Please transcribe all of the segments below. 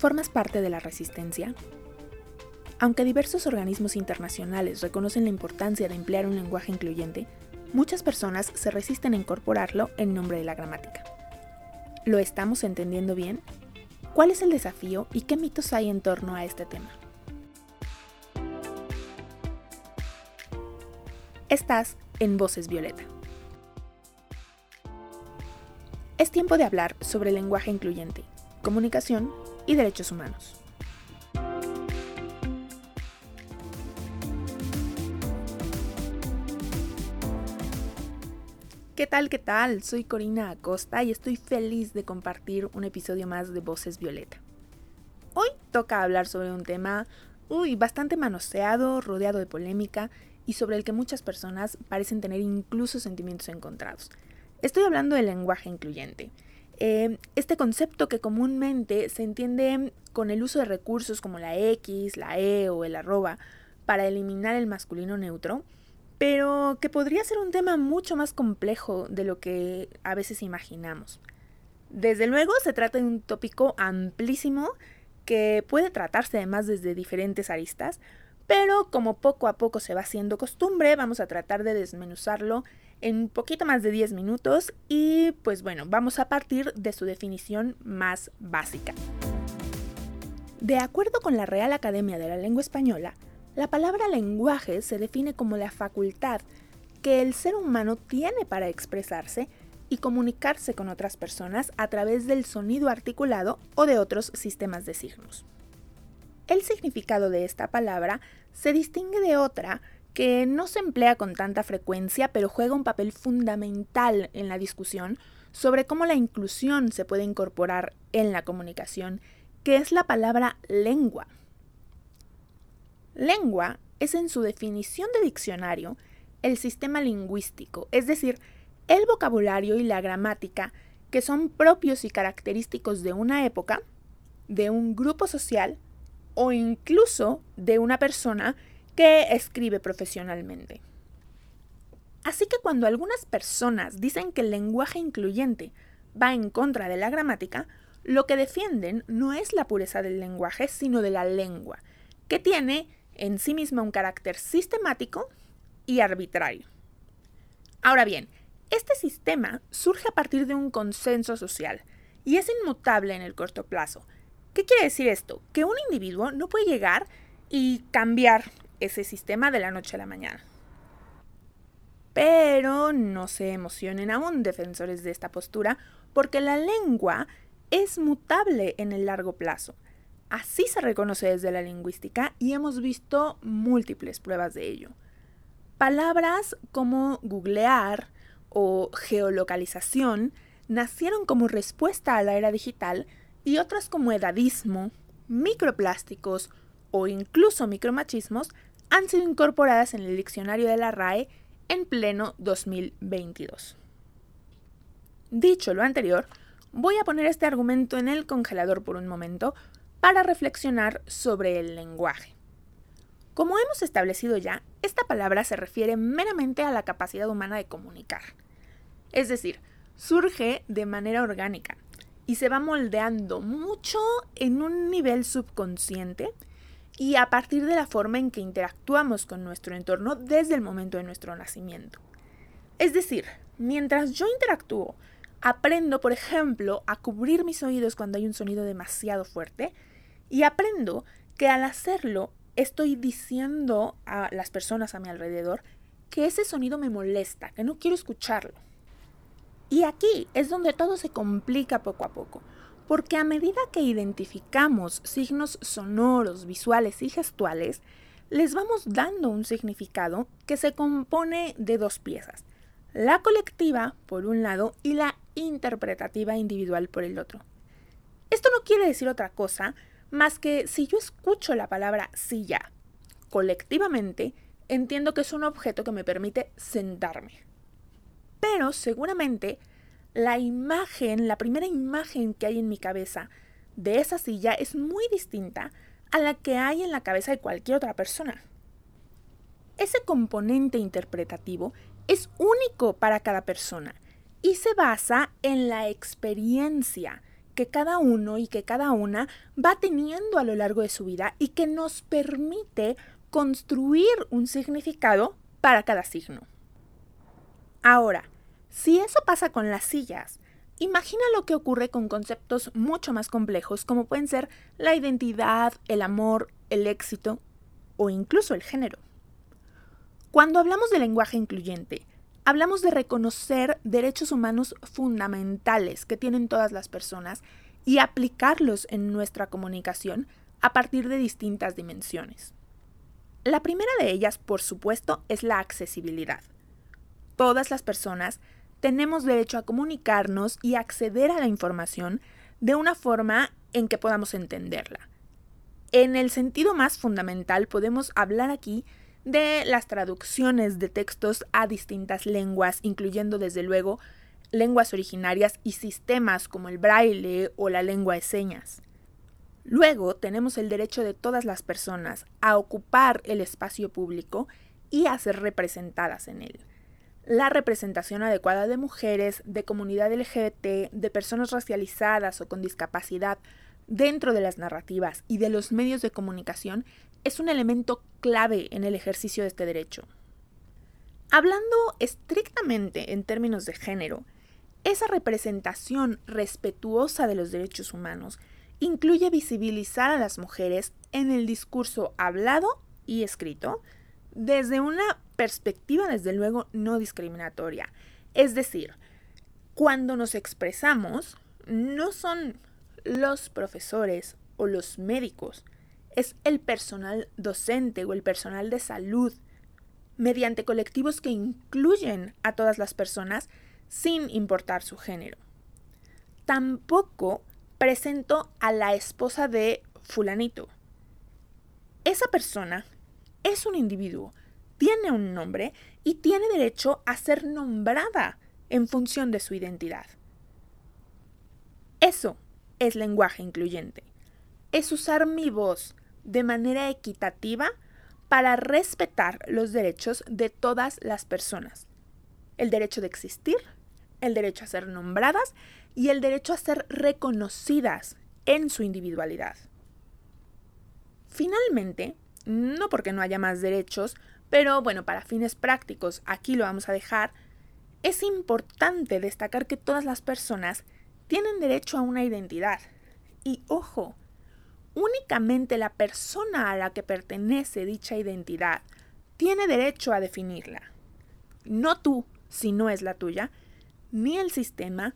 ¿Formas parte de la resistencia? Aunque diversos organismos internacionales reconocen la importancia de emplear un lenguaje incluyente, muchas personas se resisten a incorporarlo en nombre de la gramática. ¿Lo estamos entendiendo bien? ¿Cuál es el desafío y qué mitos hay en torno a este tema? Estás en Voces Violeta. Es tiempo de hablar sobre lenguaje incluyente, comunicación y derechos humanos. ¿Qué tal? ¿Qué tal? Soy Corina Acosta y estoy feliz de compartir un episodio más de Voces Violeta. Hoy toca hablar sobre un tema, uy, bastante manoseado, rodeado de polémica y sobre el que muchas personas parecen tener incluso sentimientos encontrados. Estoy hablando del lenguaje incluyente. Eh, este concepto que comúnmente se entiende con el uso de recursos como la X, la E o el arroba para eliminar el masculino neutro, pero que podría ser un tema mucho más complejo de lo que a veces imaginamos. Desde luego se trata de un tópico amplísimo que puede tratarse además desde diferentes aristas, pero como poco a poco se va haciendo costumbre, vamos a tratar de desmenuzarlo en poquito más de 10 minutos y pues bueno, vamos a partir de su definición más básica. De acuerdo con la Real Academia de la Lengua Española, la palabra lenguaje se define como la facultad que el ser humano tiene para expresarse y comunicarse con otras personas a través del sonido articulado o de otros sistemas de signos. El significado de esta palabra se distingue de otra que no se emplea con tanta frecuencia, pero juega un papel fundamental en la discusión sobre cómo la inclusión se puede incorporar en la comunicación, que es la palabra lengua. Lengua es en su definición de diccionario el sistema lingüístico, es decir, el vocabulario y la gramática que son propios y característicos de una época, de un grupo social o incluso de una persona que escribe profesionalmente. Así que cuando algunas personas dicen que el lenguaje incluyente va en contra de la gramática, lo que defienden no es la pureza del lenguaje, sino de la lengua, que tiene en sí misma un carácter sistemático y arbitrario. Ahora bien, este sistema surge a partir de un consenso social y es inmutable en el corto plazo. ¿Qué quiere decir esto? Que un individuo no puede llegar y cambiar ese sistema de la noche a la mañana. Pero no se emocionen aún defensores de esta postura, porque la lengua es mutable en el largo plazo. Así se reconoce desde la lingüística y hemos visto múltiples pruebas de ello. Palabras como googlear o geolocalización nacieron como respuesta a la era digital y otras como edadismo, microplásticos o incluso micromachismos han sido incorporadas en el diccionario de la RAE en pleno 2022. Dicho lo anterior, voy a poner este argumento en el congelador por un momento para reflexionar sobre el lenguaje. Como hemos establecido ya, esta palabra se refiere meramente a la capacidad humana de comunicar. Es decir, surge de manera orgánica y se va moldeando mucho en un nivel subconsciente y a partir de la forma en que interactuamos con nuestro entorno desde el momento de nuestro nacimiento. Es decir, mientras yo interactúo, aprendo, por ejemplo, a cubrir mis oídos cuando hay un sonido demasiado fuerte, y aprendo que al hacerlo estoy diciendo a las personas a mi alrededor que ese sonido me molesta, que no quiero escucharlo. Y aquí es donde todo se complica poco a poco, porque a medida que identificamos signos sonoros, visuales y gestuales, les vamos dando un significado que se compone de dos piezas, la colectiva por un lado y la interpretativa individual por el otro. Esto no quiere decir otra cosa más que si yo escucho la palabra silla colectivamente, entiendo que es un objeto que me permite sentarme. Pero seguramente la imagen, la primera imagen que hay en mi cabeza de esa silla es muy distinta a la que hay en la cabeza de cualquier otra persona. Ese componente interpretativo es único para cada persona y se basa en la experiencia que cada uno y que cada una va teniendo a lo largo de su vida y que nos permite construir un significado para cada signo. Ahora, si eso pasa con las sillas, imagina lo que ocurre con conceptos mucho más complejos como pueden ser la identidad, el amor, el éxito o incluso el género. Cuando hablamos de lenguaje incluyente, hablamos de reconocer derechos humanos fundamentales que tienen todas las personas y aplicarlos en nuestra comunicación a partir de distintas dimensiones. La primera de ellas, por supuesto, es la accesibilidad. Todas las personas tenemos derecho a comunicarnos y acceder a la información de una forma en que podamos entenderla. En el sentido más fundamental podemos hablar aquí de las traducciones de textos a distintas lenguas, incluyendo desde luego lenguas originarias y sistemas como el braille o la lengua de señas. Luego tenemos el derecho de todas las personas a ocupar el espacio público y a ser representadas en él. La representación adecuada de mujeres, de comunidad LGBT, de personas racializadas o con discapacidad dentro de las narrativas y de los medios de comunicación es un elemento clave en el ejercicio de este derecho. Hablando estrictamente en términos de género, esa representación respetuosa de los derechos humanos incluye visibilizar a las mujeres en el discurso hablado y escrito desde una perspectiva, desde luego, no discriminatoria. Es decir, cuando nos expresamos, no son los profesores o los médicos, es el personal docente o el personal de salud, mediante colectivos que incluyen a todas las personas sin importar su género. Tampoco presento a la esposa de fulanito. Esa persona es un individuo, tiene un nombre y tiene derecho a ser nombrada en función de su identidad. Eso es lenguaje incluyente. Es usar mi voz de manera equitativa para respetar los derechos de todas las personas. El derecho de existir, el derecho a ser nombradas y el derecho a ser reconocidas en su individualidad. Finalmente, no porque no haya más derechos, pero bueno, para fines prácticos, aquí lo vamos a dejar, es importante destacar que todas las personas tienen derecho a una identidad. Y ojo, únicamente la persona a la que pertenece dicha identidad tiene derecho a definirla. No tú, si no es la tuya, ni el sistema,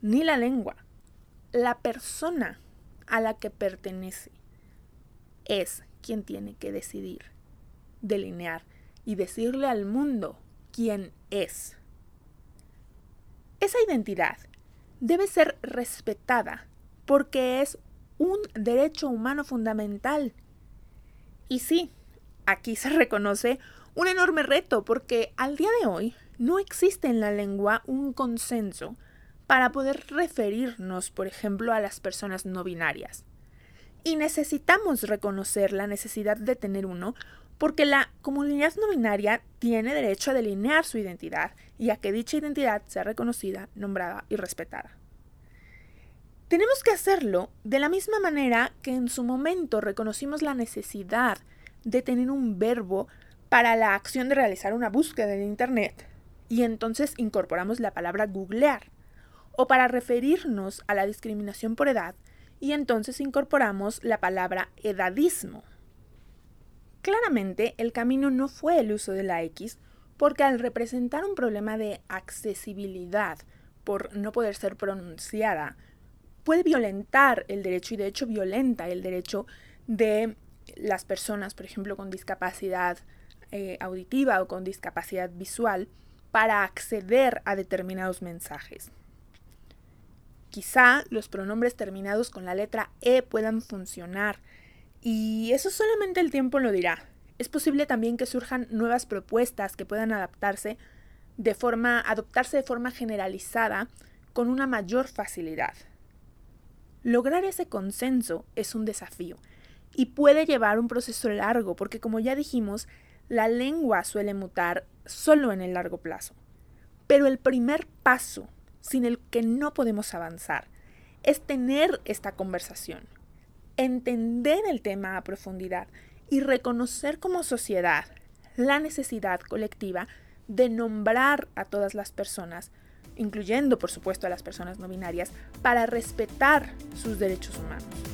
ni la lengua. La persona a la que pertenece es quien tiene que decidir, delinear y decirle al mundo quién es. Esa identidad debe ser respetada porque es un derecho humano fundamental. Y sí, aquí se reconoce un enorme reto porque al día de hoy no existe en la lengua un consenso para poder referirnos, por ejemplo, a las personas no binarias. Y necesitamos reconocer la necesidad de tener uno porque la comunidad no binaria tiene derecho a delinear su identidad y a que dicha identidad sea reconocida, nombrada y respetada. Tenemos que hacerlo de la misma manera que en su momento reconocimos la necesidad de tener un verbo para la acción de realizar una búsqueda en Internet y entonces incorporamos la palabra googlear o para referirnos a la discriminación por edad, y entonces incorporamos la palabra edadismo. Claramente, el camino no fue el uso de la X, porque al representar un problema de accesibilidad por no poder ser pronunciada, puede violentar el derecho y de hecho violenta el derecho de las personas, por ejemplo, con discapacidad eh, auditiva o con discapacidad visual, para acceder a determinados mensajes. Quizá los pronombres terminados con la letra E puedan funcionar y eso solamente el tiempo lo dirá. Es posible también que surjan nuevas propuestas que puedan adaptarse de forma adoptarse de forma generalizada con una mayor facilidad. Lograr ese consenso es un desafío y puede llevar un proceso largo porque como ya dijimos, la lengua suele mutar solo en el largo plazo. Pero el primer paso sin el que no podemos avanzar, es tener esta conversación, entender el tema a profundidad y reconocer como sociedad la necesidad colectiva de nombrar a todas las personas, incluyendo por supuesto a las personas no binarias, para respetar sus derechos humanos.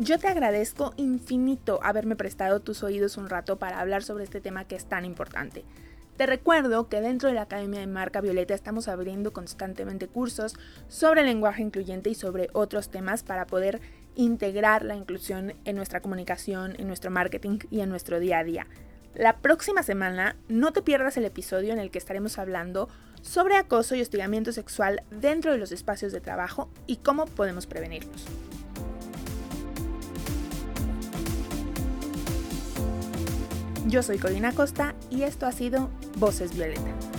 Yo te agradezco infinito haberme prestado tus oídos un rato para hablar sobre este tema que es tan importante. Te recuerdo que dentro de la Academia de Marca Violeta estamos abriendo constantemente cursos sobre lenguaje incluyente y sobre otros temas para poder integrar la inclusión en nuestra comunicación, en nuestro marketing y en nuestro día a día. La próxima semana no te pierdas el episodio en el que estaremos hablando sobre acoso y hostigamiento sexual dentro de los espacios de trabajo y cómo podemos prevenirlos. Yo soy Corina Costa y esto ha sido Voces Violeta.